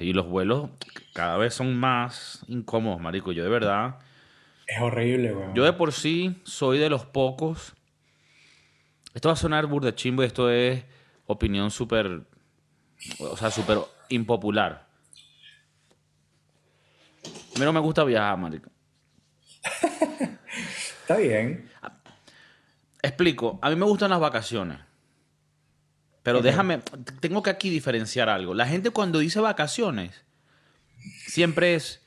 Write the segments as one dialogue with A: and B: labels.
A: y los vuelos cada vez son más incómodos, marico. Yo de verdad...
B: Es horrible, weón.
A: Yo de por sí soy de los pocos... Esto va a sonar burda chimbo y esto es opinión súper... O sea, súper impopular. A mí no me gusta viajar, marico.
B: Está bien.
A: Explico. A mí me gustan las vacaciones. Pero déjame, tengo que aquí diferenciar algo. La gente cuando dice vacaciones, siempre es,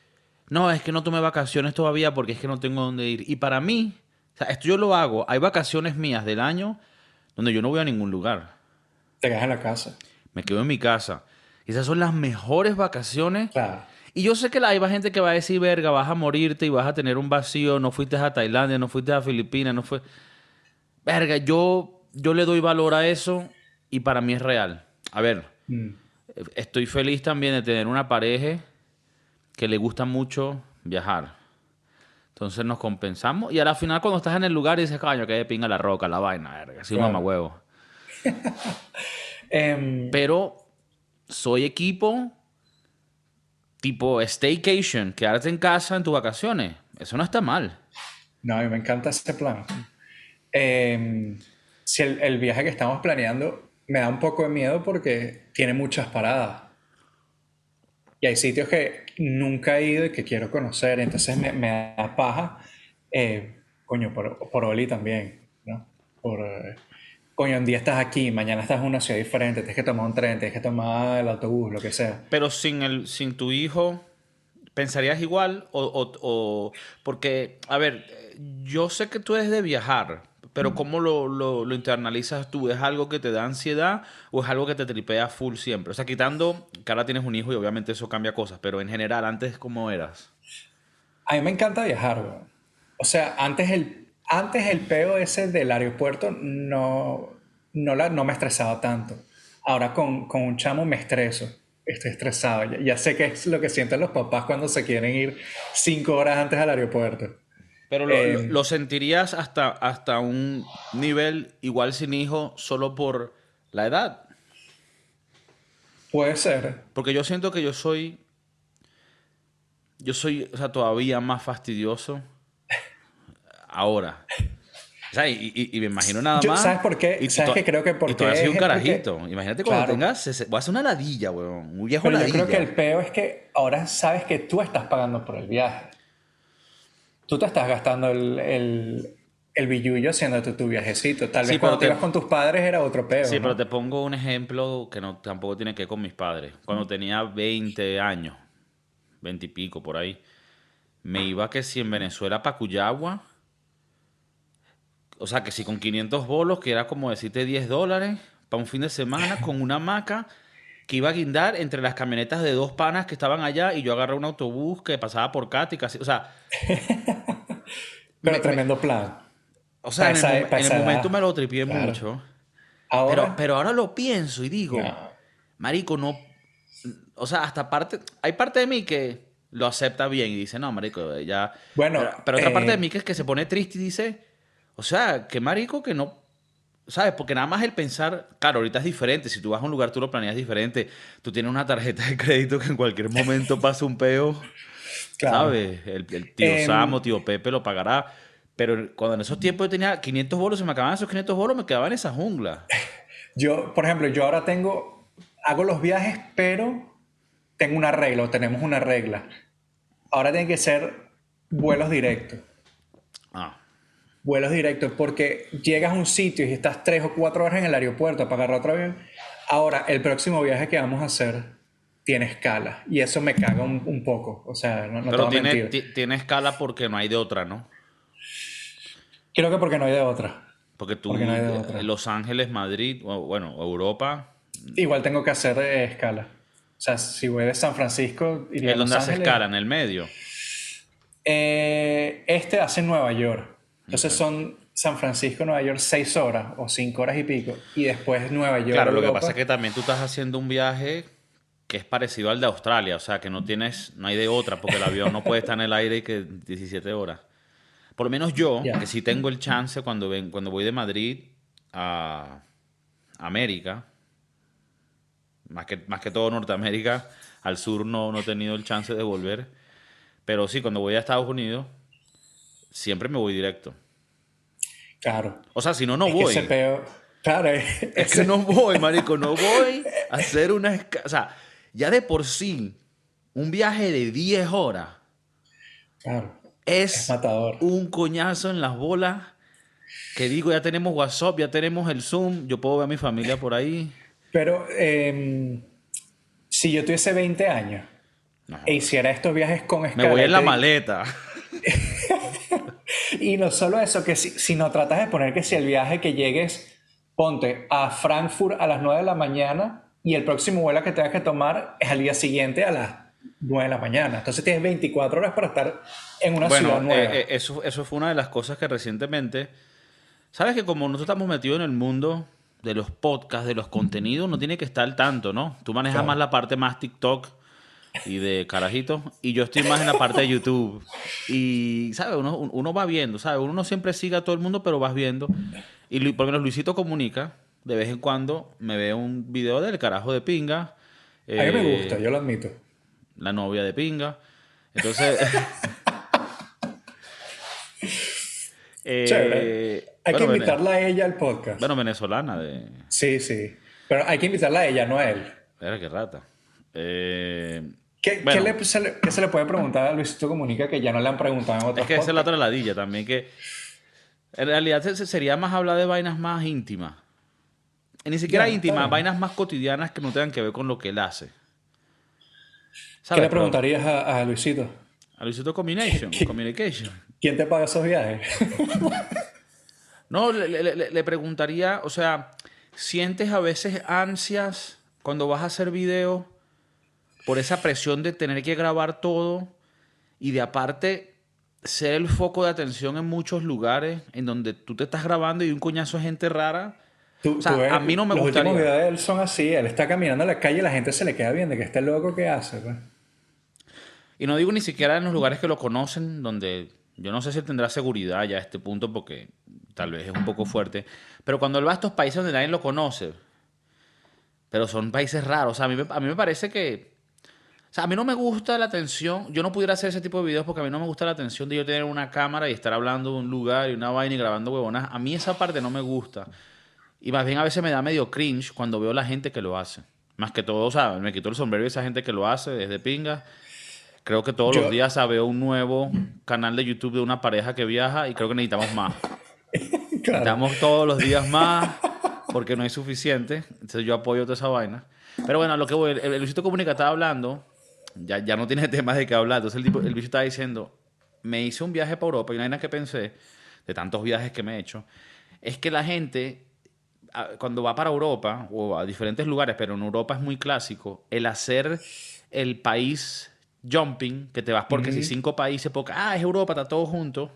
A: no, es que no tomé vacaciones todavía porque es que no tengo dónde ir. Y para mí, o sea, esto yo lo hago, hay vacaciones mías del año donde yo no voy a ningún lugar.
B: Te quedas en la casa.
A: Me quedo en mi casa. Esas son las mejores vacaciones.
B: Claro.
A: Y yo sé que la- hay gente que va a decir, verga, vas a morirte y vas a tener un vacío, no fuiste a Tailandia, no fuiste a Filipinas, no fue... Verga, yo, yo le doy valor a eso y para mí es real. A ver,
B: Mm.
A: estoy feliz también de tener una pareja que le gusta mucho viajar. Entonces nos compensamos y a la final cuando estás en el lugar dices, coño, que de pinga la roca, la vaina, verga, así un
B: Claro.
A: mamahuevo.
B: Em,
A: Pero soy equipo tipo staycation, quedarte en casa en tus vacaciones. Eso no está mal.
B: no, a mí me encanta ese plan. Em, si el, el viaje que estamos planeando me da un poco de miedo porque tiene muchas paradas. Y hay sitios que nunca he ido y que quiero conocer, entonces me, me da paja. Eh, coño, por, por Oli también, ¿no? Por, eh, coño, un día estás aquí, mañana estás en una ciudad diferente, tienes que tomar un tren, tienes que tomar el autobús, lo que sea.
A: Pero sin, el, sin tu hijo, ¿pensarías igual? O, o- o- porque, a ver, yo sé que tú eres de viajar, pero ¿cómo lo, lo- lo internalizas tú? ¿Es algo que te da ansiedad o es algo que te tripea full siempre? O sea, quitando que ahora tienes un hijo y obviamente eso cambia cosas, pero en general, antes, ¿cómo eras?
B: A mí me encanta viajar, weón. O sea, antes el, antes el peo ese del aeropuerto no, no, la, no me estresaba tanto. Ahora con, con un chamo me estreso. Estoy estresado. Ya, ya sé qué es lo que sienten los papás cuando se quieren ir cinco horas antes al aeropuerto.
A: Pero lo,
B: Eh,
A: lo- sentirías hasta, hasta un nivel igual sin hijo solo por la edad.
B: Puede ser.
A: Porque yo siento que yo soy. Yo soy, o sea, todavía más fastidioso ahora. O sea, y, y- y me imagino nada
B: Yo-
A: más.
B: ¿sabes por qué?
A: Y
B: ¿Sabes qué creo que por
A: Y todavía soy un
B: es? Porque-
A: carajito. Imagínate cuando
B: Claro.
A: tengas. Voy a hacer una ladilla, weón. Un viejo
B: Pero yo
A: ladilla.
B: creo que el peo es que ahora sabes que tú estás pagando por el viaje. Tú te estás gastando el, el, el billullo haciéndote tu viajecito. Tal
A: Sí,
B: vez cuando te
A: te-
B: ibas con tus padres era otro peo.
A: Sí,
B: ¿no?
A: pero te pongo un ejemplo que no, tampoco tiene que ver con mis padres. Cuando tenía 20 años, 20 y pico por ahí, me iba que si en Venezuela para Cuyagua, o sea, que si con 500 bolos, que era como decirte 10 dólares, para un fin de semana, con una hamaca que iba a guindar entre las camionetas de dos panas que estaban allá y yo agarré un autobús que pasaba por Cática. así- O sea,
B: Pero
A: me-
B: tremendo plan.
A: o sea en, el, en momento me lo tripié
B: Claro.
A: mucho.
B: Ahora,
A: Pero, pero ahora lo pienso y digo,
B: No.
A: marico, no... O sea, hasta parte... Hay parte de mí que lo acepta bien y dice, no, marico, ya...
B: Bueno,
A: pero, pero otra parte
B: eh,
A: de mí que es que se pone triste y dice, o sea, que marico que no... ¿Sabes? Porque nada más el pensar, claro, ahorita es diferente. Si tú vas a un lugar, tú lo planeas diferente. Tú tienes una tarjeta de crédito que en cualquier momento pasa un peo,
B: claro.
A: ¿sabes? El, el tío
B: Em,
A: Samo, tío Pepe lo pagará. Pero cuando en esos tiempos yo tenía 500 bolos, se me acababan esos 500 bolos, me quedaba en esa jungla.
B: Yo, por ejemplo, yo ahora tengo, hago los viajes, pero tengo una regla, o tenemos una regla. Ahora tienen que ser vuelos directos.
A: Ah.
B: Vuelos directos, porque llegas a un sitio y estás tres o cuatro horas en el aeropuerto para agarrar otro avión. Ahora, el próximo viaje que vamos a hacer tiene escala. Y eso me caga un, un poco. O sea, no, no
A: Pero tiene, tiene escala porque no hay de otra, ¿no?
B: Creo que porque no hay de otra.
A: Porque tú,
B: Porque no hay de
A: eh,
B: otra.
A: Los Ángeles, Madrid, bueno, Europa,
B: Igual tengo que hacer eh, escala. O sea, si voy de San Francisco, iría
A: donde
B: Los
A: hace escala, en el medio.
B: Eh, este hace Nueva York. Entonces son San Francisco, Nueva York, seis horas o cinco horas y pico. Y después Nueva York.
A: Claro, lo que pasa es que también tú estás haciendo un viaje que es parecido al de Australia, o sea, que no tienes, no hay de otra, porque el avión no puede estar en el aire y que 17 horas. Por lo menos yo, que sí tengo el chance cuando, ven, cuando voy de Madrid a América, más que, más que todo Norteamérica, al sur no, no he tenido el chance de volver. Pero sí, cuando voy a Estados Unidos, siempre me voy directo.
B: Claro.
A: O sea, si no, no
B: Es que
A: voy.
B: ese peo- Claro,
A: Es que no voy, marico, no voy a hacer una... O sea, ya de por sí, un viaje de 10 horas
B: Claro.
A: es,
B: Es matador.
A: un coñazo en las bolas que digo, ya tenemos WhatsApp, ya tenemos el Zoom, yo puedo ver a mi familia por ahí.
B: Pero em, si yo tuviese 20 años
A: No,
B: e hiciera estos viajes con
A: me
B: escala...
A: voy en la maleta.
B: Y no solo eso, que si, si no tratas de poner que si el viaje que llegues, ponte a Frankfurt a las 9 de la mañana y el próximo vuelo que tengas que tomar es al día siguiente a las 9 de la mañana. Entonces tienes 24 horas para estar en una ciudad nueva.
A: eh, eh, eso, eso fue una de las cosas que recientemente... ¿Sabes que como nosotros estamos metidos en el mundo de los podcasts, de los contenidos, no tiene que estar al tanto, ¿no? Tú manejas
B: Claro.
A: más la parte más TikTok y de carajitos, y yo estoy más en la parte de YouTube. Y, ¿sabes? Uno, uno va viendo, ¿sabes? Uno no siempre sigue a todo el mundo, pero vas viendo. Y por lo menos Luisito comunica, de vez en cuando me ve un video del carajo de pinga.
B: a mí me
A: eh,
B: gusta, yo lo admito.
A: la novia de pinga. Entonces. eh,
B: Chévere. Hay
A: bueno,
B: que invitarla a ella al podcast.
A: Bueno, venezolana de.
B: Sí, sí. Pero hay que invitarla a ella, no a él.
A: Era que rata. Eh,
B: ¿Qué, le- se le, qué se le puede preguntar a Luisito Comunica que ya no le han preguntado en otros
A: es que esa es la otra ladilla también, que. En realidad se- se- sería más hablar de vainas más íntimas. Y ni siquiera íntimas, vainas más cotidianas que no tengan que ver con lo que él hace.
B: ¿Qué le preguntarías a, a Luisito?
A: A Luisito Combination, Communication.
B: ¿Quién te paga esos viajes?
A: No, le, le- preguntaría, o sea, ¿sientes a veces ansias cuando vas a hacer video por esa presión de tener que grabar todo y de aparte ser el foco de atención en muchos lugares en donde tú te estás grabando y un coñazo de gente rara?
B: Tú-
A: O sea,
B: tú ves,
A: a mí no me
B: los
A: gustaría.
B: últimos videos de él son así. Él está caminando en la calle y la gente se le queda viendo que este loco que hace. pues.
A: Y no digo ni siquiera en los lugares que lo conocen, donde yo no sé si tendrá seguridad ya a este punto, porque tal vez es un poco fuerte. Pero cuando él va a estos países donde nadie lo conoce, pero son países raros, o sea, a mí, me- a mí me parece que. O sea, a mí no me gusta la atención. Yo no pudiera hacer ese tipo de videos porque a mí no me gusta la atención de yo tener una cámara y estar hablando de un lugar y una vaina y grabando huevonas. A mí esa parte no me gusta. Y más bien a veces me da medio cringe cuando veo la gente que lo hace. Más que todo, o sea, me quito el sombrero esa gente que lo hace desde pinga. Creo que todos
B: Yo-
A: los días veo un nuevo canal de YouTube de una pareja que viaja y creo que necesitamos más.
B: Claro.
A: Necesitamos todos los días más porque no hay suficiente. Entonces yo apoyo toda esa vaina. Pero bueno, a lo que voy, el, el Luisito Comunica estaba hablando, ya, ya no tiene temas de qué hablar. Entonces el, tipo, el bicho estaba diciendo, me hice un viaje para Europa y una vaina que pensé, de tantos viajes que me he hecho, es que la gente, cuando va para Europa o a diferentes lugares, pero en Europa es muy clásico, el hacer el país jumping, que te vas porque si cinco países, porque, ah, es Europa, está todo junto.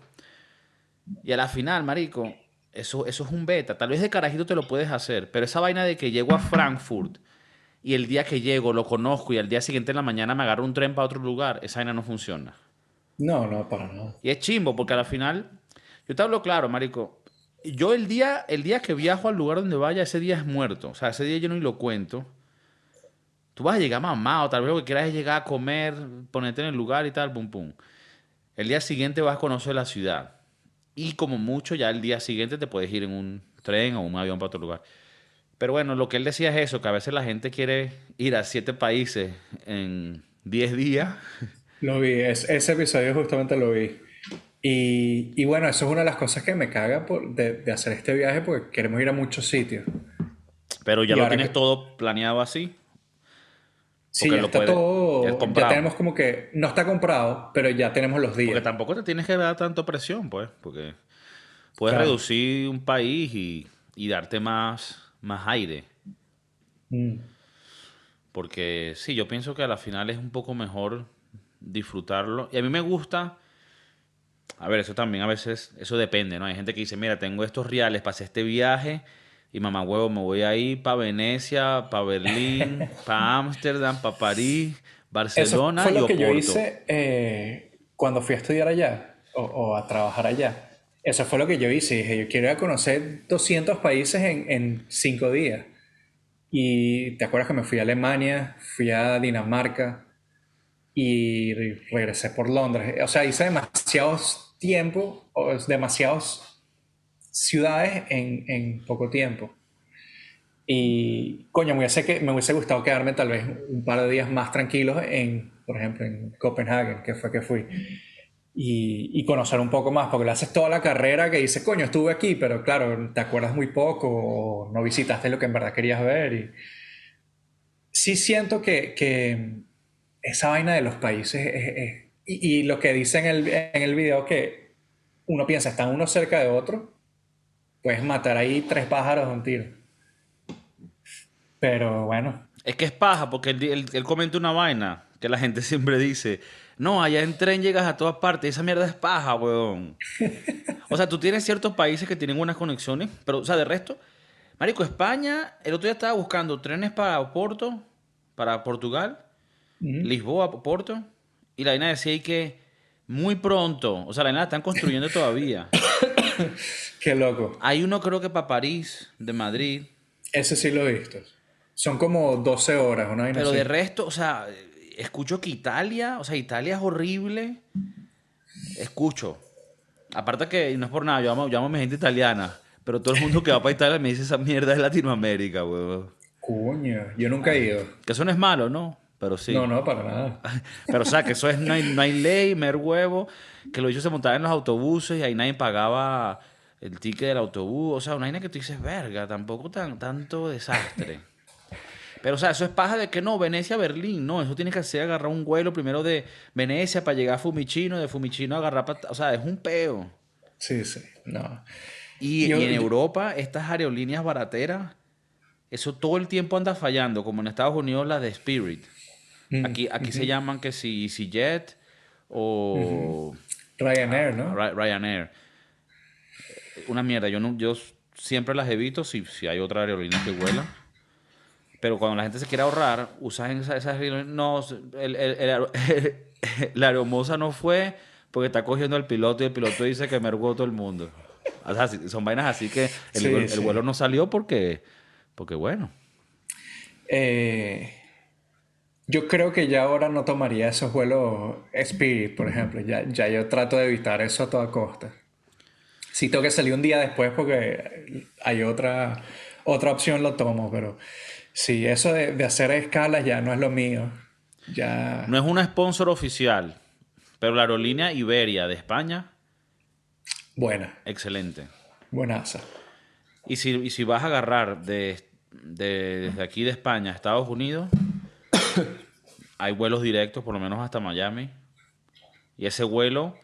A: Y a la final, marico, eso, eso es un beta. Tal vez de carajito te lo puedes hacer, pero esa vaina de que llego a Frankfurt y el día que llego lo conozco y al día siguiente en la mañana me agarro un tren para otro lugar, esa vaina no funciona.
B: No, no, para nada.
A: Y es chimbo, porque a la final, yo te hablo claro, marico. Yo el día, el día que viajo al lugar donde vaya, ese día es muerto. O sea, ese día yo no ni lo cuento. Tú vas a llegar mamado, tal vez lo que quieras es llegar a comer, ponerte en el lugar y tal, pum, pum. El día siguiente vas a conocer la ciudad. Y como mucho, ya el día siguiente te puedes ir en un tren o un avión para otro lugar. Pero bueno, lo que él decía es eso, que a veces la gente quiere ir a siete países en 10 días.
B: Lo vi, es- ese episodio justamente lo vi. Y, y bueno, eso es una de las cosas que me caga por- de, de hacer este viaje porque queremos ir a muchos sitios.
A: Pero ya
B: Y
A: lo tienes
B: que-
A: todo planeado así.
B: Sí,
A: Porque
B: ya
A: lo
B: está
A: puede-
B: todo,
A: ya
B: ya tenemos como que, no está comprado, pero ya tenemos los
A: Porque
B: días.
A: tampoco te tienes que dar tanto presión, pues. Porque puedes
B: Claro.
A: reducir un país y, y darte más, más aire.
B: Mm.
A: Porque sí, yo pienso que a la final es un poco mejor disfrutarlo. Y a mí me gusta. A ver, eso también a veces, eso depende, ¿no? Hay gente que dice, mira, tengo estos reales para hacer este viaje y mamá huevo, me voy a ir para Venecia, para Berlín, para Ámsterdam, para París,
B: Eso
A: Barcelona
B: fue
A: y
B: lo que yo hice eh, cuando fui a estudiar allá o, o a trabajar allá. Eso fue lo que yo hice. Dije, yo quiero ir a conocer 200 países en, 5 días. Y te acuerdas que me fui a Alemania, fui a Dinamarca y regresé por Londres. O sea, hice demasiados tiempo, demasiadas ciudades en, en poco tiempo. Y coño, me hubiese, me hubiese gustado quedarme tal vez un par de días más tranquilos en, por ejemplo, en Copenhague, que fue que fui. Y, y, conocer un poco más, porque le haces toda la carrera que dices, coño, estuve aquí, pero claro, te acuerdas muy poco o no visitaste lo que en verdad querías ver. Y sí siento que, que esa vaina de los países es, y, y, lo que dice en el, en el video que uno piensa, están uno cerca de otro, puedes matar ahí tres pájaros de un tiro. Pero bueno.
A: Es que es paja, porque él, él, comenta una vaina que la gente siempre dice. No, allá en tren llegas a todas partes. Esa mierda es paja, weón. o sea, tú tienes ciertos países que tienen buenas conexiones, pero, o sea, de resto, Marico, España, el otro día estaba buscando trenes para Oporto, para Portugal, Lisboa, Porto, y la vaina decía ahí que muy pronto, o sea, la vaina la están construyendo todavía.
B: Qué loco.
A: Hay uno creo que para París, de Madrid.
B: Ese sí lo he visto. Son como 12 horas, ¿no?
A: Pero de resto, o sea, escucho que Italia, o sea, Italia es horrible. Escucho. Aparte que no es por nada, yo amo, yo amo a mi gente italiana. Pero todo el mundo que va para Italia me dice esa mierda de Latinoamérica, weón.
B: Coño, yo nunca he ido.
A: Que eso no es malo, ¿no? Pero sí.
B: No, no, para nada.
A: Pero, o sea, que eso es, no hay, no hay ley, mer huevo. Que los hechos se montaban en los autobuses y ahí nadie pagaba el ticket del autobús. O sea, una vaina que tú dices, verga, tampoco tan, tanto desastre. Pero, o sea, eso es paja de que no, Venecia, Berlín, no, eso tiene que ser agarrar un vuelo primero de Venecia para llegar a Fumicino, de Fumicino agarrar para... O sea, es un peo.
B: Sí, sí, no.
A: Y, en Europa, estas aerolíneas barateras, eso todo el tiempo anda fallando, como en Estados Unidos la de Spirit. Mm, aquí aquí se llaman que si EasyJet o...
B: Ryanair, ¿no?
A: Ryanair. Una mierda, yo, no, yo siempre las evito si, si hay otra aerolínea que vuela. Pero cuando la gente se quiere ahorrar, usan esas... Esa, no, el, el, la aeromoza no fue porque está cogiendo el piloto y el piloto dice que mergó todo el mundo. O sea, son vainas así que el, vuelo no salió porque, porque bueno.
B: Eh, yo creo que ya ahora no tomaría esos vuelos Spirit, por ejemplo. Ya, ya yo trato de evitar eso a toda costa. Si tengo que salir un día después porque hay otra, otra opción, lo tomo, pero Sí, eso de, hacer escalas ya no es lo mío. Ya...
A: No es una sponsor oficial, pero la aerolínea Iberia de España.
B: Buena.
A: Excelente.
B: Buenaza.
A: Y si, y si vas a agarrar de, desde aquí de España a Estados Unidos, hay vuelos directos, por lo menos hasta Miami. Y ese vuelo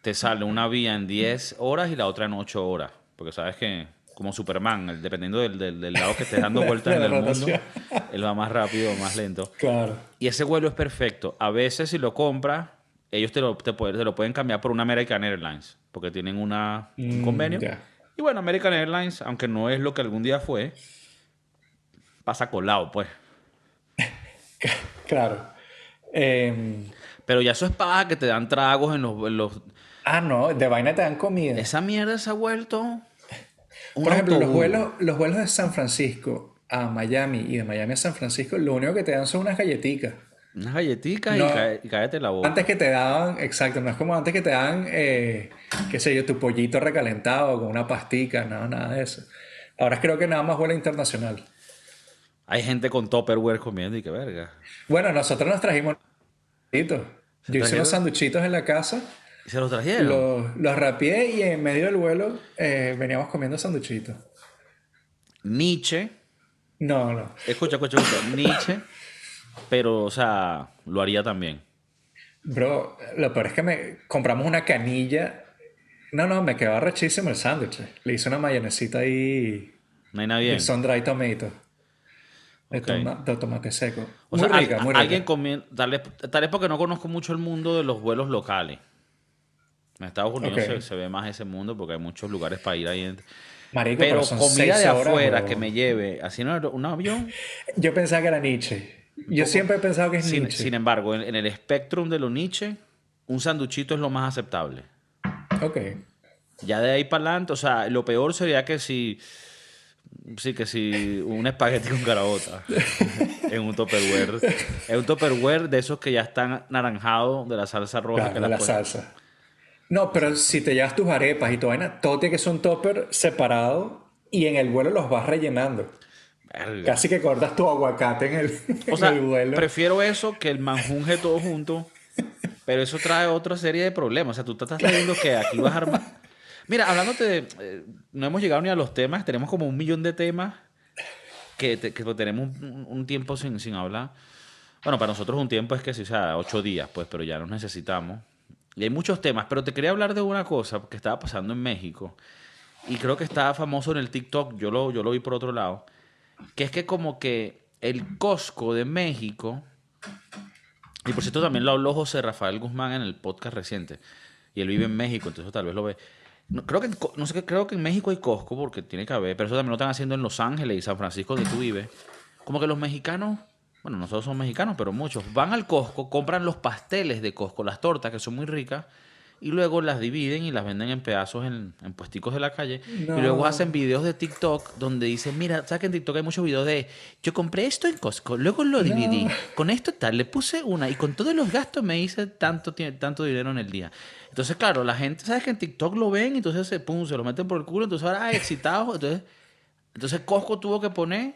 A: te sale una vía en 10 horas y la otra en 8 horas. Porque sabes que como Superman, dependiendo del, del, lado que estés dando vueltas en el mundo, él va más rápido o más lento.
B: Claro.
A: Y ese vuelo es perfecto. A veces si lo compras, ellos te lo, te, lo pueden cambiar por una American Airlines, porque tienen una, un mm, convenio. Y bueno, American Airlines, aunque no es lo que algún día fue, pasa colado, pues.
B: claro. Em,
A: Pero ya eso es paja que te dan tragos en los, en los...
B: Ah, no, de vaina te dan comida.
A: Esa mierda se ha vuelto
B: por ejemplo, los vuelos, los vuelos de San Francisco a Miami y de Miami a San Francisco, lo único que te dan son unas galletitas.
A: Unas galletitas y, cállate la boca.
B: Antes que te daban, exacto, no es como antes que te dan, eh, qué sé yo, tu pollito recalentado con una pastica, no, nada de eso. Ahora creo que nada más vuela internacional.
A: Hay gente con Tupperware comiendo y qué verga.
B: Bueno, nosotros nos trajimos. Yo hice unos sanduchitos en la casa
A: ¿Y se los trajeron?
B: Los, los rapié y en medio del vuelo eh, veníamos comiendo sanduchitos.
A: Nietzsche.
B: No, no.
A: Escucha, escucha, escucha. Nietzsche. Pero, o sea, lo haría también.
B: Bro, lo peor es que me compramos una canilla. No, no, me quedaba rechísimo el sándwich. Le hice una mayonesita ahí.
A: No hay nadie.
B: Son dry tomato. De, tomate seco.
A: O muy sea, rica, muy rica. Alguien comiendo. Tal vez porque no conozco mucho el mundo de los vuelos locales. En Estados Unidos se, ve más ese mundo porque hay muchos lugares para ir ahí. pero, comida de afuera que me lleve, así no un avión.
B: Yo pensaba que era Nietzsche. Yo siempre he pensado que es
A: sin,
B: Nietzsche.
A: Sin embargo, en, el espectro de lo Nietzsche, un sanduchito es lo más aceptable.
B: Ok.
A: Ya de ahí para adelante, o sea, lo peor sería que si Sí, que sí, un espagueti con carabota en un topperware. Es un topperware de esos que ya están naranjados de la salsa roja.
B: que la salsa. No, pero si te llevas tus arepas y tu vaina, todo tiene que ser un topper separado y en el vuelo los vas rellenando. Casi que cortas tu aguacate en el, o sea, vuelo.
A: Prefiero eso que el manjunje todo junto. Pero eso trae otra serie de problemas. O sea, tú te estás diciendo que aquí vas a armar. Mira, hablándote de. Eh, no hemos llegado ni a los temas. Tenemos como un millón de temas que, que tenemos un, tiempo sin, sin hablar. Bueno, para nosotros un tiempo es que sí, o sea, ocho días, pues, pero ya nos necesitamos. Y hay muchos temas, pero te quería hablar de una cosa que estaba pasando en México. Y creo que estaba famoso en el TikTok, yo lo, yo lo vi por otro lado. Que es que como que el Costco de México. Y por cierto, también lo habló José Rafael Guzmán en el podcast reciente. Y él vive en México, entonces tal vez lo ve. Creo que, no sé, creo que en México hay Costco, porque tiene que haber, pero eso también lo están haciendo en Los Ángeles y San Francisco, donde tú vives. Como que los mexicanos, bueno, nosotros somos mexicanos, pero muchos, van al Costco, compran los pasteles de Costco, las tortas, que son muy ricas, y luego las dividen y las venden en pedazos en, en puesticos de la calle. Y luego hacen videos de TikTok donde dicen, mira, ¿sabes que en TikTok hay muchos videos de, yo compré esto en Costco, luego lo dividí, con esto tal, le puse una y con todos los gastos me hice tanto, tanto dinero en el día. Entonces, claro, la gente, ¿sabes que en TikTok lo ven y entonces se, pum, se lo meten por el culo, entonces ahora, ah, excitados, entonces, entonces Costco tuvo que poner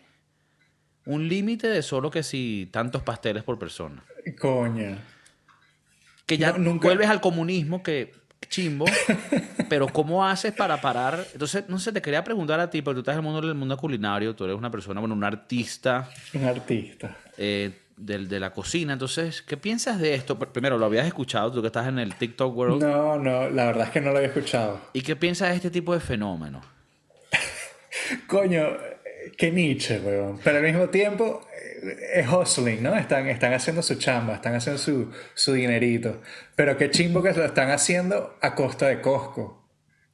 A: un límite de solo que si tantos pasteles por persona.
B: Coña
A: que ya nunca... vuelves al comunismo, que chimbo, pero ¿cómo haces para parar? Entonces, no sé, te quería preguntar a ti, porque tú estás en el mundo del mundo culinario, tú eres una persona, bueno, un artista.
B: Un artista.
A: Eh, de, la cocina. Entonces, ¿qué piensas de esto? Primero, ¿lo habías escuchado tú que estás en el TikTok world?
B: No, no, la verdad es que no lo había escuchado.
A: ¿Y qué piensas de este tipo de fenómeno?
B: Coño, qué niche, weón. Pero al mismo tiempo, es hustling, ¿no? Están, están haciendo su chamba, están haciendo su, su dinerito. Pero qué chimbo que lo están haciendo a costa de Costco.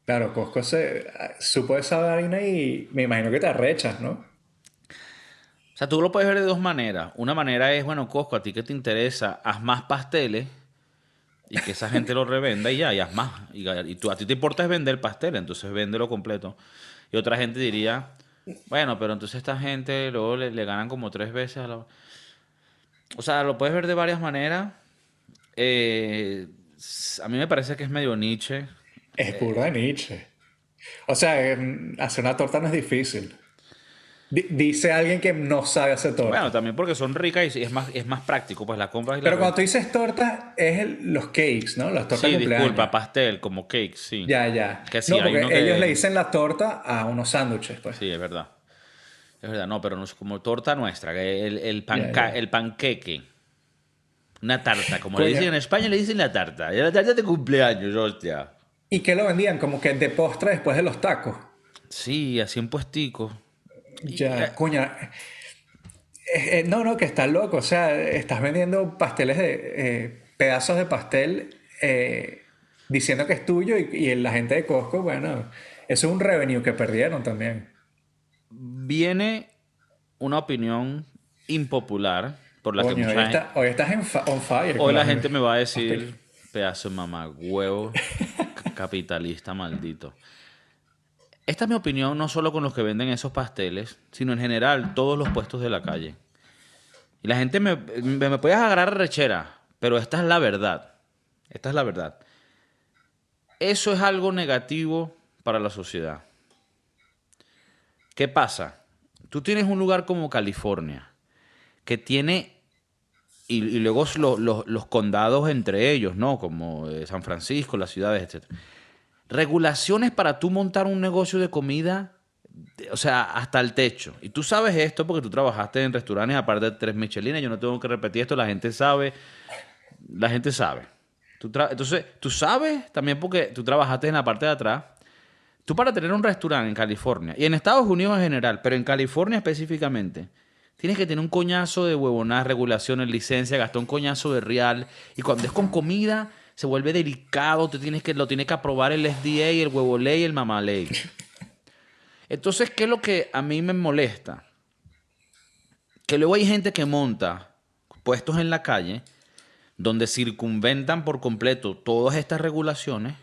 B: Claro, Costco se supo esa vaina y me imagino que te arrechas, ¿no?
A: O sea, tú lo puedes ver de dos maneras. Una manera es, bueno, Costco, a ti que te interesa, haz más pasteles y que esa gente lo revenda y ya, y haz más. Y, tú, a ti te importa es vender pastel, entonces véndelo completo. Y otra gente diría, bueno, pero entonces esta gente luego le, ganan como tres veces a la... O sea, lo puedes ver de varias maneras. Eh, a mí me parece que es medio Nietzsche.
B: Es pura Nietzsche. O sea, hacer una torta no es difícil. Dice alguien que no sabe hacer torta.
A: Bueno, también porque son ricas y es más, es más práctico, pues la compras y
B: Pero cuando tú dices torta, es los cakes, ¿no? Las tortas
A: sí, disculpa, pastel, como cakes, sí.
B: Ya, ya. no, porque ellos le dicen la torta a unos sándwiches, pues.
A: Sí, es verdad. Es verdad, no, pero no es como torta nuestra, el, el, el panqueque. Una tarta, como le dicen en España, le dicen la tarta. La tarta de cumpleaños, hostia.
B: ¿Y qué lo vendían? Como que de postre después de los tacos.
A: Sí, así un puestico.
B: Ya, eh, coña. Eh, eh, no, no, que estás loco. O sea, estás vendiendo pasteles de. pedazos de pastel diciendo que es tuyo y, y, la gente de Costco, bueno, eso es un revenue que perdieron también.
A: Viene una opinión impopular por la que
B: mucha hoy, gente... hoy estás en on fire.
A: Hoy la gente me va a decir, pedazo de mamá, huevo, capitalista maldito. Esta es mi opinión no solo con los que venden esos pasteles, sino en general todos los puestos de la calle. Y la gente me, me, puedes agarrar rechera, pero esta es la verdad. Esta es la verdad. Eso es algo negativo para la sociedad. ¿Qué pasa? Tú tienes un lugar como California, que tiene, y, luego los, los, condados entre ellos, ¿no? Como eh, San Francisco, las ciudades, etc regulaciones para tú montar un negocio de comida, o sea, hasta el techo. Y tú sabes esto porque tú trabajaste en restaurantes aparte de tres Michelines. Yo no tengo que repetir esto, la gente sabe. La gente sabe. Entonces, tú sabes también porque tú trabajaste en la parte de atrás. Tú para tener un restaurante en California y en Estados Unidos en general, pero en California específicamente, tienes que tener un coñazo de huevonadas, regulaciones, licencia, gastar un coñazo de real. Y cuando es con comida, se vuelve delicado, te tienes que, lo tiene que aprobar el SDA, el huevo ley el mamá ley. Entonces, ¿qué es lo que a mí me molesta? Que luego hay gente que monta puestos en la calle donde circunventan por completo todas estas regulaciones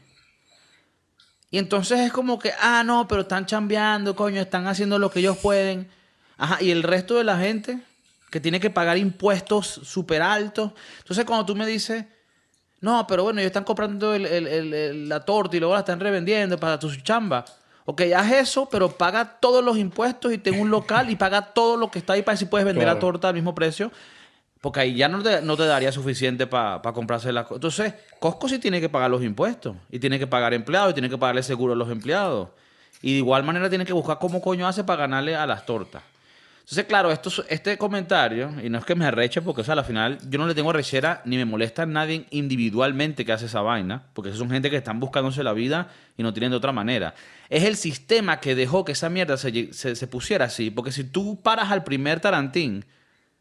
A: Y entonces es como que, ah, no, pero están chambeando, coño, están haciendo lo que ellos pueden. Ajá, y el resto de la gente que tiene que pagar impuestos súper altos. Entonces cuando tú me dices, no, pero bueno, ellos están comprando el- el- el- el- la torta y luego la están revendiendo para tu chamba. Ok, haz eso, pero paga todos los impuestos y ten un local y paga todo lo que está ahí para ver si puedes vender la torta al mismo precio. Porque ahí ya no te, no te daría suficiente para comprarse la cosa. Entonces, Costco sí tiene que pagar los impuestos. Y tiene que pagar empleados y tiene que pagarle seguro a los empleados. Y de igual manera tiene que buscar cómo coño hace para ganarle a las tortas. Entonces, claro, esto, es- este comentario, y no es que me arreche, porque, o sea, al final yo no le tengo arrechera ni me molesta a nadie individualmente que hace esa vaina, porque son gente que están buscándose la vida y no tienen de otra manera. Es el sistema que dejó que esa mierda se, se- se pusiera así, porque si tú paras al primer Tarantín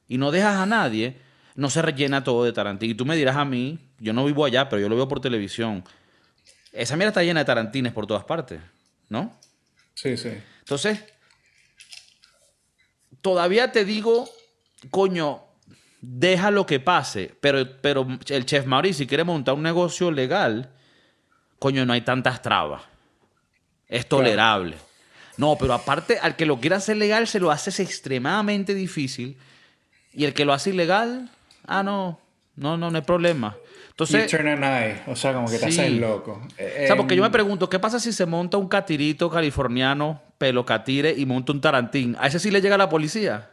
A: y no dejas a nadie, no se rellena todo de Tarantín. Y tú me dirás a mí, yo no vivo allá, pero yo lo veo por televisión. Esa mierda está llena de Tarantines por todas partes, ¿no?
B: Sí, sí.
A: Entonces, todavía te digo, coño, deja lo que pase. Pero, pero el chef Mauricio, si quiere montar un negocio legal, coño, no hay tantas trabas. Es tolerable. No, pero aparte, al que lo quiera hacer legal, se lo haces extremadamente difícil. Y el que lo hace ilegal, ah, no, no, no, no hay problema.
B: You
A: Entonces,
B: turn an eye, o sea, como que te
A: Sí.
B: haces loco.
A: o sea, porque yo me
B: Em,
A: pregunto, ¿qué pasa si se monta un catirito californiano, pelo catire, y monta un tarantín? ¿A ese sí le llega la policía?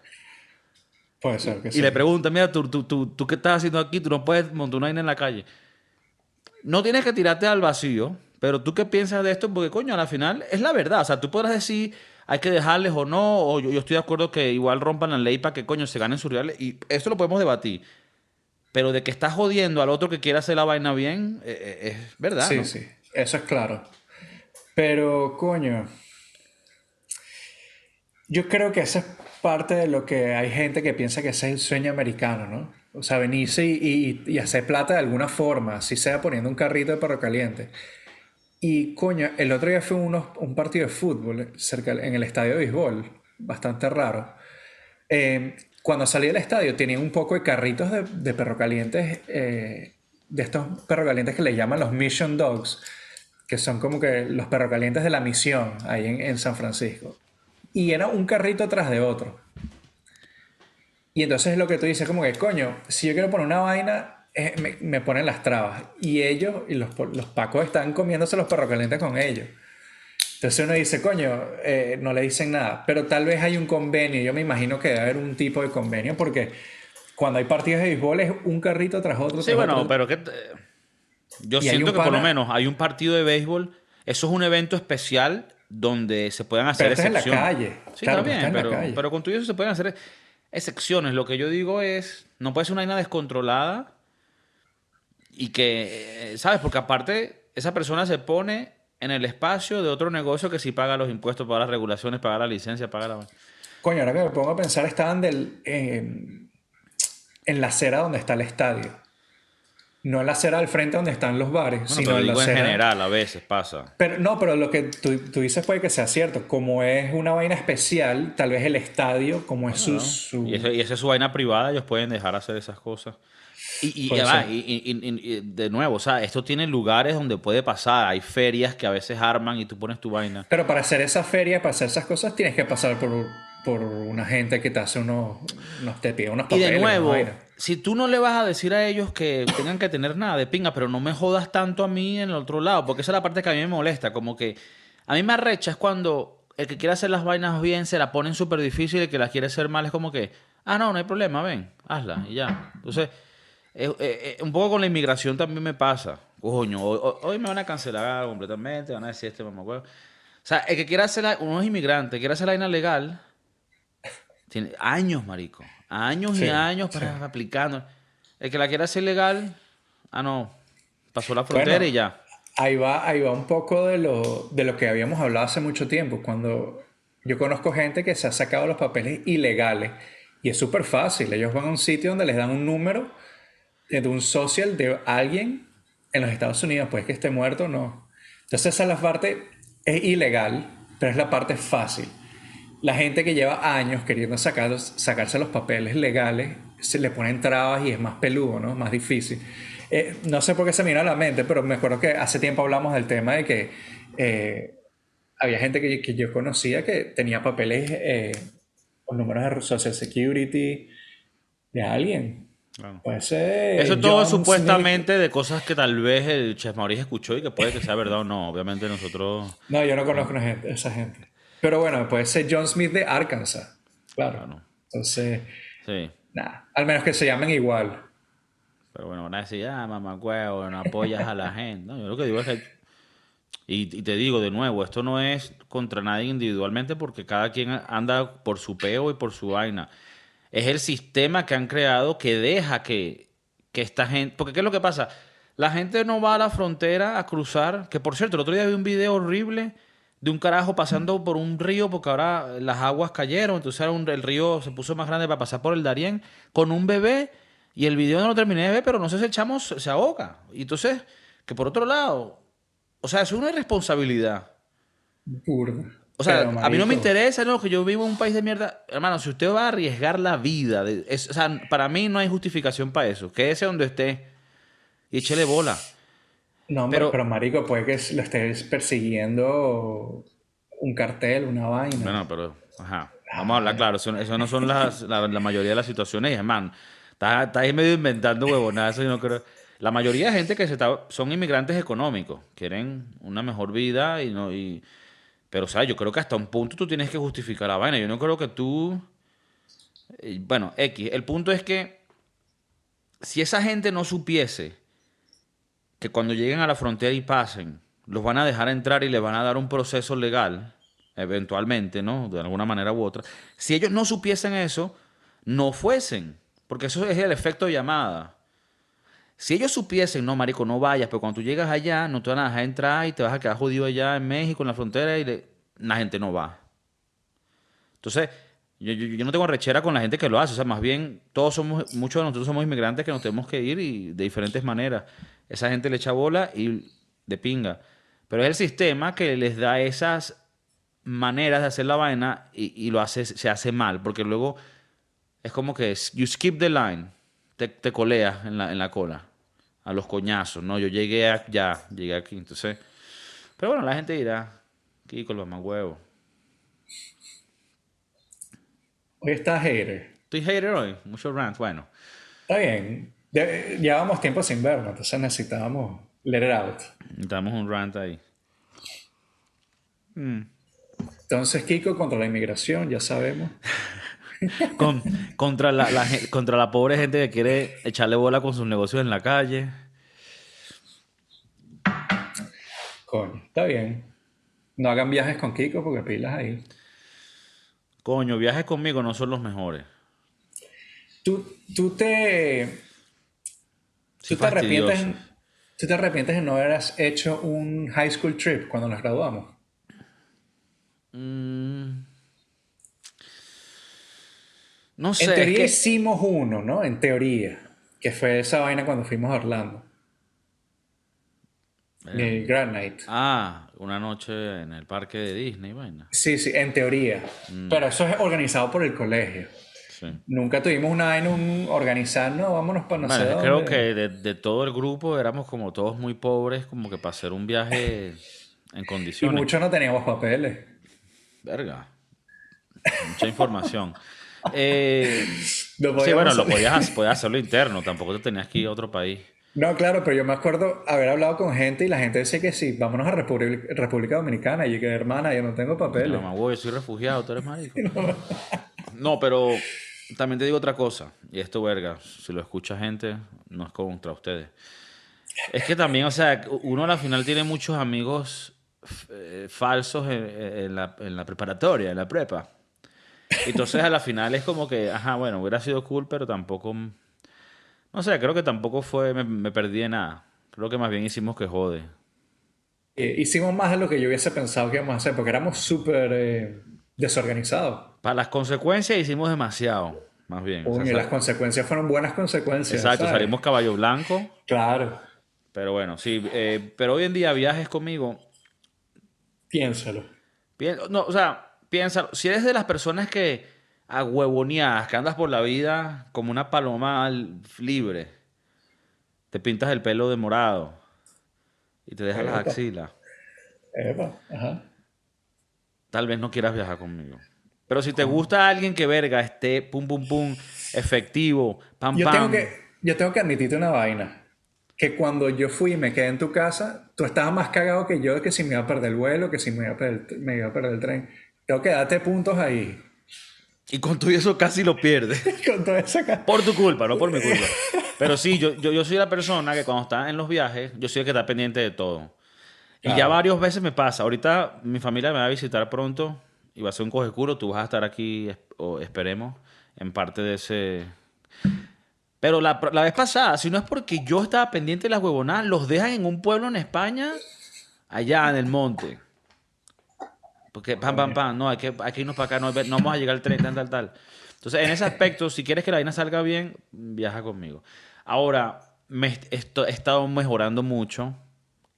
B: Puede ser que
A: Y
B: sí.
A: le pregunta, mira, ¿tú, tú, tú, tú qué estás haciendo aquí? Tú no puedes montar una vaina en la calle. No tienes que tirarte al vacío, pero ¿tú qué piensas de esto? Porque, coño, al final es la verdad. O sea, tú podrás decir, hay que dejarles o no, o yo, yo estoy de acuerdo que igual rompan la ley para que, coño, se ganen sus reales. Y esto lo podemos debatir. Pero de que estás jodiendo al otro que quiera hacer la vaina bien, eh, eh, es verdad.
B: Sí,
A: ¿no?
B: sí, eso es claro. Pero, coño, yo creo que esa es parte de lo que hay gente que piensa que ese es el sueño americano, ¿no? O sea, venirse y, hacer plata de alguna forma, si sea poniendo un carrito de perro caliente. Y, coño, el otro día fue unos- un partido de fútbol cerca, en el estadio de béisbol, bastante raro. Eh, cuando salí del estadio tenía un poco de carritos de, de perro calientes, eh, de estos perro calientes que le llaman los Mission Dogs, que son como que los perro calientes de la misión ahí en, en San Francisco. Y era un carrito tras de otro. Y entonces lo que tú dices, como que, coño, si yo quiero poner una vaina, eh, me, me ponen las trabas. Y ellos, y los, los pacos están comiéndose los perros calientes con ellos. Entonces uno dice, coño, eh, no le dicen nada. Pero tal vez hay un convenio. Yo me imagino que debe haber un tipo de convenio porque cuando hay partidos de béisbol es un carrito tras otro.
A: Sí, bueno,
B: otro.
A: pero que te- yo
B: Y
A: siento que por lo menos hay un partido de béisbol. Eso es un evento especial donde se pueden hacer
B: Pero esto es en la
A: excepciones.
B: calle.
A: Sí,
B: Claro,
A: está
B: pero
A: bien,
B: está en la
A: pero,
B: calle.
A: pero con todo eso se pueden hacer excepciones. Lo que yo digo es, no puede ser una vaina descontrolada y que, eh, ¿sabes? Porque aparte, esa persona se pone en el espacio de otro negocio que sí paga los impuestos, paga las regulaciones, paga la licencia, paga la...
B: Coño, ahora que me pongo a pensar, estaban del, en, en la acera donde está el estadio. No en la acera al frente donde están los bares,
A: Bueno,
B: sino
A: pero
B: en la
A: digo en
B: acera.
A: general, a veces pasa.
B: Pero no, pero lo que tú, tú dices puede que sea cierto. Como es una vaina especial, tal vez el estadio, como es su,
A: ¿no?
B: su-
A: Y, ese- y esa es su vaina privada, ellos pueden dejar hacer esas cosas. Y, y, y- y- y- y de nuevo, o sea, esto tiene lugares donde puede pasar. Hay ferias que a veces arman y tú pones tu vaina.
B: Pero para hacer esa feria, para hacer esas cosas, tienes que pasar por, por una gente que te hace unos, unos te pide unos
A: Y
B: papeles.
A: de
B: unas
A: nuevo, si tú no le vas a decir a ellos que tengan que tener nada de pinga, pero no me jodas tanto a mí en el otro lado, porque esa es la parte que a mí me molesta. Como que a mí me arrecha es cuando el que quiere hacer las vainas bien se la ponen súper difícil y el que las quiere hacer mal es como que, ah, no, no hay problema, ven, hazla y ya. Entonces, eh, eh, eh, un poco con la inmigración también me pasa. Coño, hoy, hoy- me van a cancelar completamente, van a decir este mamacuevo. O sea, el que quiera hacer, la, uno es inmigrante, quiere hacer la vaina legal, tiene años, marico. Años y años para
B: sí.
A: aplicando. El que la quiera hacer legal, ah, no. Pasó la frontera
B: Bueno,
A: y ya.
B: Ahí va, ahí va un poco de lo, de lo que habíamos hablado hace mucho tiempo, cuando yo conozco gente que se ha sacado los papeles ilegales y es súper fácil. Ellos van a un sitio donde les dan un número de un social de alguien en los Estados Unidos, pues que esté muerto o no. Entonces esa es la parte, es ilegal, pero es la parte fácil. La gente que lleva años queriendo sacar, sacarse los papeles legales, se le ponen trabas y es más peludo, ¿no? Más difícil. Eh, no sé por qué se me vino a la mente, pero me acuerdo que hace tiempo hablamos del tema de que eh, había gente que, que, yo conocía que tenía papeles eh, con números de Social Security de alguien. Pues,
A: Eso todo supuestamente de cosas que tal vez el Chef Maurice escuchó y que puede que sea verdad o no. Obviamente nosotros...
B: No, yo no conozco a esa gente. Pero bueno, puede ser John Smith de Arkansas. Claro. Entonces, sí. nada, al menos que se llamen igual.
A: Pero bueno, van a decir, ah, mamá huevo, no apoyas a la gente. No, yo lo que digo es que, y, y, te digo de nuevo, esto no es contra nadie individualmente porque cada quien anda por su peo y por su vaina. Es el sistema que han creado que deja que, que esta gente... Porque ¿qué es lo que pasa? La gente no va a la frontera a cruzar, que por cierto, el otro día vi un video horrible de un carajo pasando por un río porque ahora las aguas cayeron, entonces el río se puso más grande para pasar por el Darién con un bebé y el video no lo terminé de ver, pero no sé si el chamo se ahoga. Y entonces, que por otro lado, o sea, es una irresponsabilidad. O sea, a mí no me interesa, no, que yo vivo en un país de mierda. Hermano, si usted va a arriesgar la vida, o sea, para mí no hay justificación para eso. Quédese donde esté y échele bola.
B: No, pero, pero marico, puede que lo estés persiguiendo un cartel, una vaina.
A: Bueno, pero, ajá. Vamos a hablar claro, eso, no son las, la, mayoría de las situaciones, hermano. Estás, estás ahí medio inventando huevonadas, yo no creo. La mayoría de gente que se está, son inmigrantes económicos, quieren una mejor vida y no y pero o sea, yo creo que hasta un punto tú tienes que justificar la vaina. Yo no creo que tú eh, bueno, X, el punto es que si esa gente no supiese que cuando lleguen a la frontera y pasen, los van a dejar entrar y les van a dar un proceso legal, eventualmente, ¿no? De alguna manera u otra. Si ellos no supiesen eso, no fuesen, porque eso es el efecto llamada. Si ellos supiesen, no, marico, no vayas, pero cuando tú llegas allá, no te van a dejar entrar y te vas a quedar jodido allá en México, en la frontera, y la gente no va. Entonces, yo, yo, no tengo rechera con la gente que lo hace. O sea, más bien, todos somos, muchos de nosotros somos inmigrantes que nos tenemos que ir y de diferentes maneras. Esa gente le echa bola y de pinga. Pero es el sistema que les da esas maneras de hacer la vaina y, lo hace, se hace mal. Porque luego es como que you skip the line. Te, coleas en la, en la cola. A los coñazos. No, yo llegué ya, llegué aquí. Entonces. Pero bueno, la gente dirá, Kiko, los más huevos.
B: Hoy está hater.
A: Estoy hater hoy, mucho rant, bueno.
B: Está bien. llevamos tiempo sin vernos, entonces necesitábamos let it out.
A: Necesitamos un rant ahí.
B: Mm. Entonces, Kiko, contra la inmigración, ya sabemos.
A: contra, la, contra la pobre gente que quiere echarle bola con sus negocios en la calle.
B: Coño, está bien. No hagan viajes con Kiko porque pilas ahí.
A: Coño, viajes conmigo no son los mejores.
B: Tú, tú te. tú te arrepientes. ¿Tú te arrepientes de no haber hecho un high school trip cuando nos graduamos? Mm. No sé. En teoría hicimos uno, ¿no? En teoría. Que fue esa vaina cuando fuimos a Orlando. El Grand Night.
A: Ah, una noche en el parque de Disney, vaina.
B: Sí, sí, en teoría. Mm. Pero eso es organizado por el colegio. Nunca tuvimos una en un organizar, no, vámonos para
A: no Creo que de, todo el grupo éramos como todos muy pobres, como que para hacer un viaje en condiciones.
B: Y muchos no teníamos papeles.
A: Verga. Mucha información. Eh, sí, bueno, lo podías, podías hacerlo interno, tampoco te tenías que ir a otro país.
B: No, claro, pero yo me acuerdo haber hablado con gente y la gente decía que sí, vámonos a República, Dominicana. Y yo que, hermana, yo no tengo papeles.
A: No, mamá, yo soy refugiado, tú eres marico. no, pero también te digo otra cosa, y esto, verga, si lo escucha gente, no es contra ustedes. Es que también, o sea, uno al final tiene muchos amigos eh, falsos en, la, en la preparatoria, en la prepa. Entonces a la final es como que, ajá, bueno, hubiera sido cool, pero tampoco no sé, creo que tampoco fue, me, perdí en nada. Creo que más bien hicimos que jode.
B: Eh, hicimos más de lo que yo hubiese pensado que íbamos a hacer, porque éramos súper eh, desorganizados.
A: Para las consecuencias hicimos demasiado, más bien.
B: y las consecuencias fueron buenas consecuencias.
A: Exacto, salimos caballo blanco.
B: Claro.
A: Pero bueno, sí, eh, pero hoy en día viajes conmigo.
B: Piénsalo.
A: no, o sea, piénsalo. Si eres de las personas que a huevoneadas, que andas por la vida como una paloma libre. Te pintas el pelo de morado y te dejas las axilas.
B: Epa, ajá.
A: tal vez no quieras viajar conmigo. Pero si te gusta alguien que verga esté pum pum pum, efectivo, pam
B: Yo
A: pam.
B: tengo, que, yo tengo que admitirte una vaina. Que cuando yo fui y me quedé en tu casa, tú estabas más cagado que yo de que si me iba a perder el vuelo, que si me iba a perder, me iba a perder el tren. Tengo que darte puntos ahí.
A: Y con todo eso casi lo pierdes.
B: Con esa cara.
A: Por tu culpa, no por mi culpa. Pero sí, yo, yo, yo soy la persona que cuando está en los viajes, yo soy el que está pendiente de todo. Y ya varias veces me pasa. Ahorita mi familia me va a visitar pronto y va a ser un cojecuro. Tú vas a estar aquí, o esperemos, en parte de ese... Pero la, la vez pasada, si no es porque yo estaba pendiente de las huevonadas, los dejan en un pueblo en España, allá en el monte. Porque pam, pam, pam, no, hay que, hay que irnos para acá, no, no vamos a llegar al tren, tal, tal, tal. Entonces, en ese aspecto, si quieres que la vaina salga bien, viaja conmigo. Ahora, me est- esto- he estado mejorando mucho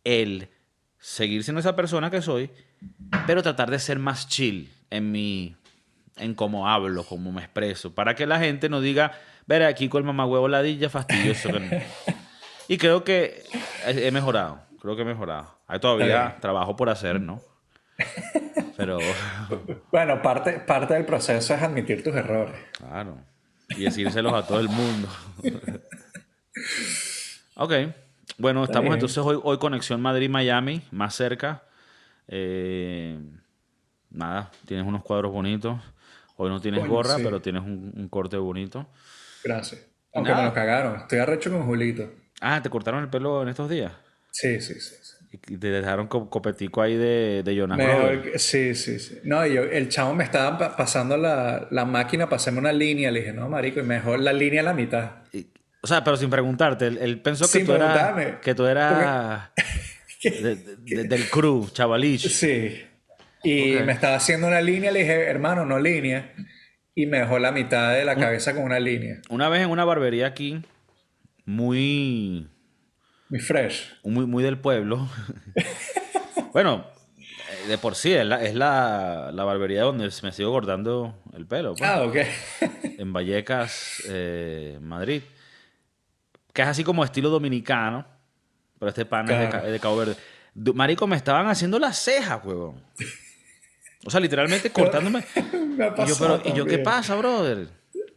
A: el seguir siendo esa persona que soy, pero tratar de ser más chill en mi en cómo hablo, cómo me expreso, para que la gente no diga, ver aquí con el mamagüevo ladilla fastidioso. que no". Y creo que he mejorado, creo que he mejorado. Hay todavía trabajo por hacer, ¿no? Pero,
B: Bueno, parte, parte del proceso es admitir tus errores.
A: claro, y decírselos a todo el mundo. ok, bueno, estamos
B: bien.
A: entonces hoy, hoy conexión Madrid-Miami, más cerca. Eh, nada, tienes unos cuadros bonitos. Hoy no tienes
B: Coño,
A: gorra,
B: sí.
A: pero tienes un, un corte bonito.
B: Gracias. Aunque
A: Nada.
B: me lo cagaron. Estoy arrecho con Julito.
A: Ah, ¿te cortaron el pelo en estos días?
B: Sí, sí, sí. sí.
A: Y te dejaron co- copetico ahí de, de Jonas
B: Mejor
A: Brothers.
B: que- sí, sí, sí. No, y yo, el chavo me estaba pa- pasando la, la máquina para hacerme una línea. Le dije, no, marico, y mejor la línea a la mitad.
A: Y- O sea, pero sin preguntarte, él, él pensó que
B: Sin
A: tú eras que tú eras de- de- del crew, chavalillo.
B: Sí. Y me estaba haciendo una línea. Le dije, hermano, no línea. Y me dejó la mitad de la cabeza con una línea.
A: Una vez en una barbería aquí, muy,
B: Muy fresh.
A: muy, muy del pueblo. bueno, eh, de por sí, es la, es la, la barbería donde me sigo cortando el pelo. pues.
B: Ah, ok.
A: en Vallecas, eh, Madrid. Que es así como estilo dominicano. Pero este pan es de. Ca- de Cabo Verde. Marico, me estaban haciendo las cejas, huevón. O sea, literalmente cortándome.
B: me ha
A: Y yo, pero, ¿y yo qué pasa, brother?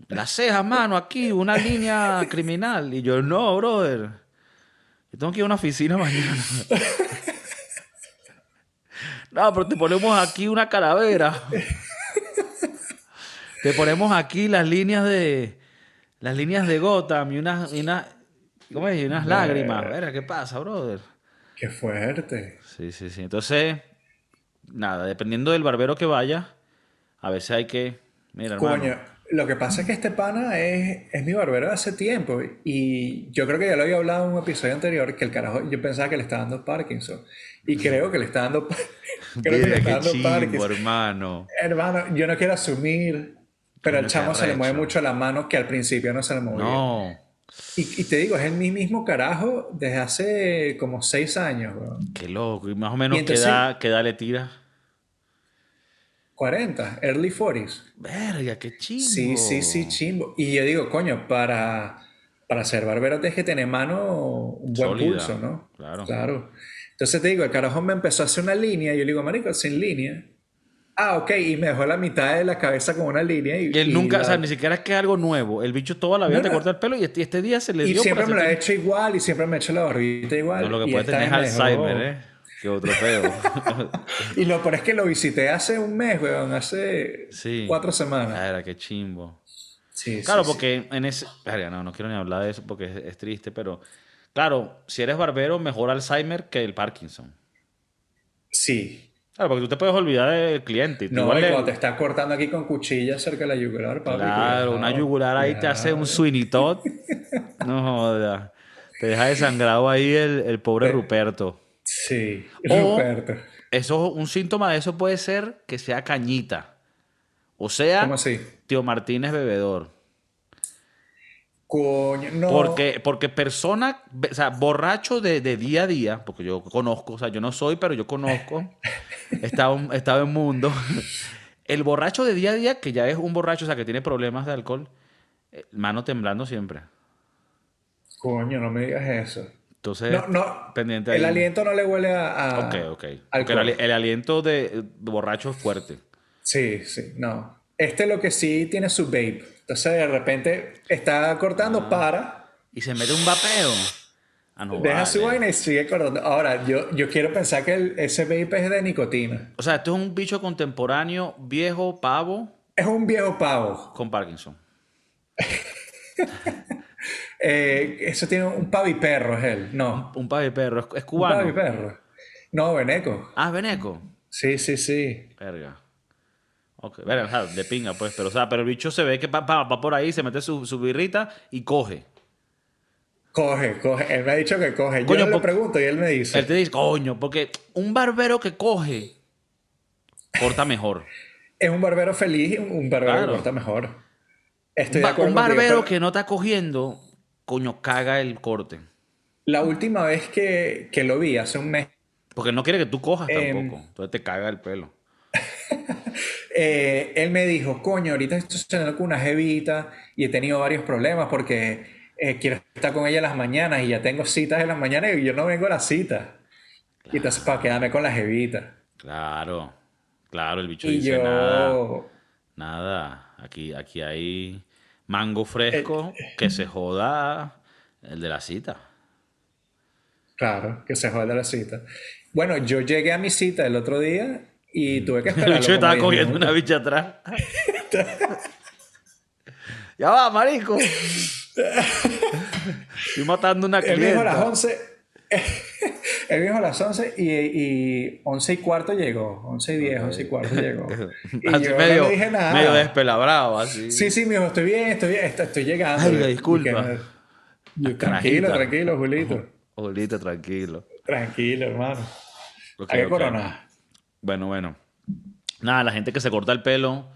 A: Las cejas, mano, aquí, una línea criminal. Y yo, no, brother. Yo tengo que ir a una oficina mañana. No, pero te ponemos aquí una calavera. Te ponemos aquí las líneas de. Las líneas de Gotham y unas. Y unas ¿Cómo es? Y unas lágrimas. Verga, ¿qué pasa, brother?
B: Qué fuerte.
A: Sí, sí, sí. Entonces, nada, dependiendo del barbero que vaya, a veces hay que. Mira, hermano.
B: Lo que pasa es que este pana es, es mi barbero de hace tiempo y yo creo que ya lo había hablado en un episodio anterior que el carajo, yo pensaba que le estaba dando Parkinson y creo que le está dando, creo que le
A: Mira,
B: está dando
A: chimbo,
B: Parkinson.
A: hermano.
B: Hermano, yo no quiero asumir, pero al chamo se le mueve mucho la mano que al principio no se le movía.
A: No,
B: Y, y te digo, es el mismo carajo desde hace como seis años, weón.
A: qué loco. Y más o menos,
B: entonces-
A: ¿qué, edad, qué edad le tira?
B: 40, early 40s.
A: Verga, qué chimbo.
B: Sí, sí, sí, chimbo. Y yo digo, coño, para, para ser barbero tienes que tener mano, un buen
A: Sólida,
B: pulso, ¿no?
A: claro.
B: Claro. Entonces te digo, el carajo me empezó a hacer una línea y yo le digo, marico, sin línea. Ah, ok, y me dejó la mitad de la cabeza con una línea. Y,
A: Y él
B: y
A: nunca,
B: la-
A: o sea, ni siquiera es que es algo nuevo. El bicho toda la vida
B: No,
A: te
B: no.
A: corta el pelo y este, este día se le
B: y
A: dio
B: siempre
A: por
B: me he
A: hacer-
B: hecho igual y siempre me he hecho la barbita igual.
A: No, lo que
B: y
A: puede tener es
B: dejó-
A: Alzheimer, ¿eh? Que otro feo.
B: Y lo peor es que lo visité hace un mes, weón, hace
A: sí.
B: cuatro semanas.
A: Verga, qué chimbo.
B: Sí,
A: Claro,
B: sí,
A: porque en ese. No, no quiero ni hablar de eso porque es, es triste, pero. Claro, si eres barbero, mejor Alzheimer que el Parkinson.
B: Sí.
A: Claro, porque tú te puedes olvidar del cliente. y
B: No, cuando te estás cortando aquí con cuchilla cerca de la yugular, papi.
A: Claro, una yugular ahí te hace un Todd. No joda. Te deja desangrado ahí el, el pobre. Ruperto.
B: Sí, Ruperto.
A: Eso, un síntoma de eso puede ser que sea cañita. O sea,
B: ¿Cómo así?
A: tío Martínez bebedor.
B: Coño, no.
A: Porque, porque persona, o sea, borracho de, de día a día, porque yo conozco, o sea, yo no soy, pero yo conozco, he estado en mundo. El borracho de día a día, que ya es un borracho, o sea, que tiene problemas de alcohol, eh, mano temblando siempre.
B: Coño, no me digas eso.
A: Entonces,
B: No, no.
A: pendiente
B: El
A: ahí.
B: aliento no le huele a. a-
A: Ok, ok.
B: Alcohol.
A: el, ali- el aliento de de borracho es fuerte.
B: Sí, sí, no. Este lo que sí tiene su vape. Entonces de repente está cortando,
A: Ah.
B: para,
A: Y se mete un vapeo. Ah, no
B: deja
A: vale.
B: su vaina y sigue cortando. Ahora, yo, yo quiero pensar que el- ese vape es de nicotina.
A: O sea, esto es un bicho contemporáneo, viejo, pavo,
B: Es un viejo pavo.
A: con Parkinson.
B: Eh, eso tiene un paviperro, es él. No,
A: Un pavo y perro. Es, es
B: un
A: cubano.
B: paviperro. No, veneco.
A: Ah, Beneco.
B: Sí, sí, sí.
A: Verga. Ok, verga, de pinga, pues. Pero, o sea, pero el bicho se ve que va, va- va por ahí, se mete su, su birrita y coge.
B: Coge, coge. Él me ha dicho que coge. Yo le pregunto y él me dice.
A: Él te dice, coño, porque un barbero que coge corta mejor.
B: Es un barbero feliz y un- un barbero
A: Claro.
B: que corta mejor. Estoy
A: Un,
B: de
A: ba-
B: acuerdo
A: un
B: contigo,
A: barbero
B: pero
A: que no está cogiendo, coño, caga el corte.
B: La última vez que, que lo vi, hace un mes,
A: Porque no quiere que tú cojas
B: Em,
A: tampoco. Entonces te caga el pelo.
B: eh, él me dijo, coño, ahorita estoy saliendo con una jevita y he tenido varios problemas porque eh, quiero estar con ella en las mañanas y ya tengo citas en las mañanas y yo no vengo a las citas. Y entonces para quedarme con la jevita.
A: Claro. Claro, el bicho
B: Y
A: dice
B: yo,
A: nada. Nada. Aquí, aquí hay mango fresco
B: Eh,
A: que se joda el de la cita.
B: claro, que se joda la cita. Bueno, yo llegué a mi cita el otro día y tuve que
A: El
B: esperar.
A: bicho estaba cogiendo una bicha atrás. ya va, marico. Estoy matando una
B: Él me dijo a las
A: clienta.
B: 11. Él dijo a las 11 y, y 11 y cuarto llegó. 11 y 10, 11 y cuarto llegó. Y
A: Así
B: yo
A: medio,
B: no le dije nada.
A: medio despelabrado, así.
B: Sí, sí, me dijo, estoy bien, estoy bien, estoy, llegando.
A: Ay,
B: Y
A: disculpa.
B: que me- yo, tranquilo, tranquilo, Julito.
A: Julito, tranquilo.
B: Tranquilo, hermano. Hay que
A: ok.
B: coronar.
A: Bueno, bueno. Nada, la gente que se corta el pelo,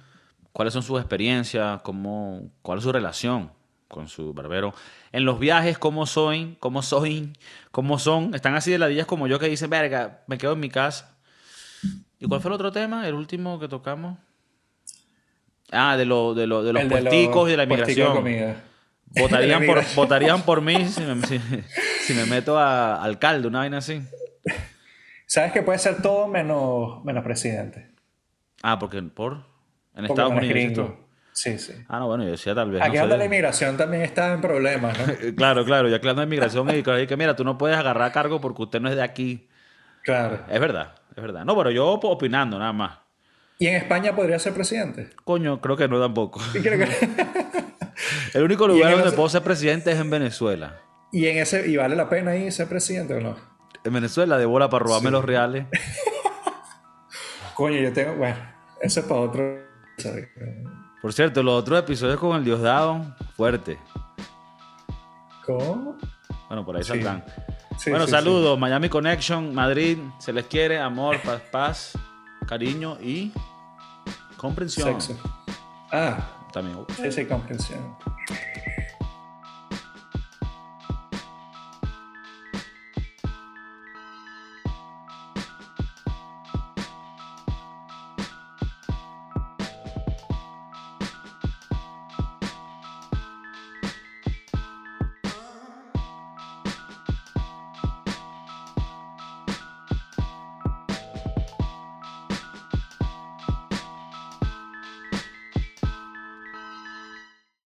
A: ¿cuáles son sus experiencias? ¿Cómo, ¿Cuál es su relación con su barbero? En los viajes, ¿cómo soy? ¿Cómo soy? ¿Cómo son? Están así de ladillas como yo que dicen, verga, me quedo en mi casa. ¿Y cuál fue el otro tema? El último que tocamos. Ah, de, lo, de, lo- de los
B: El de los
A: puesticos y de la
B: puesticos de
A: migración.
B: comida.
A: Votarían por, votarían por mí si me, si- si me meto a alcalde, una vaina así.
B: Sabes que puede ser todo menos, menos presidente.
A: Ah, porque por... En
B: Porque
A: Estados Unidos.
B: Sí, sí.
A: Ah, no, bueno, yo decía tal vez.
B: Aquí
A: no
B: la inmigración también está en problemas, ¿no?
A: Claro, claro, ya hablando de inmigración y que que mira, tú no puedes agarrar cargo porque usted no es de aquí.
B: Claro.
A: Es verdad, es verdad. No, pero yo op- opinando nada más.
B: ¿Y en España podría ser presidente?
A: Coño, creo que no tampoco.
B: Creo que-
A: El único lugar donde puedo ser presidente es en Venezuela.
B: ¿Y, en ese, ¿Y vale la pena ahí ser presidente o no?
A: En Venezuela de bola para robarme
B: Sí.
A: los reales.
B: Coño, yo tengo. Bueno, eso es para otro.
A: Por cierto, los otros episodios con el Diosdado, fuerte.
B: ¿Cómo?
A: Bueno, por ahí
B: Sí.
A: saldrán.
B: Sí,
A: bueno,
B: sí,
A: saludos. Miami Connection, Madrid. Se les quiere, amor, paz, paz cariño y comprensión.
B: Sexo. Ah,
A: También.
B: sí, sí, comprensión.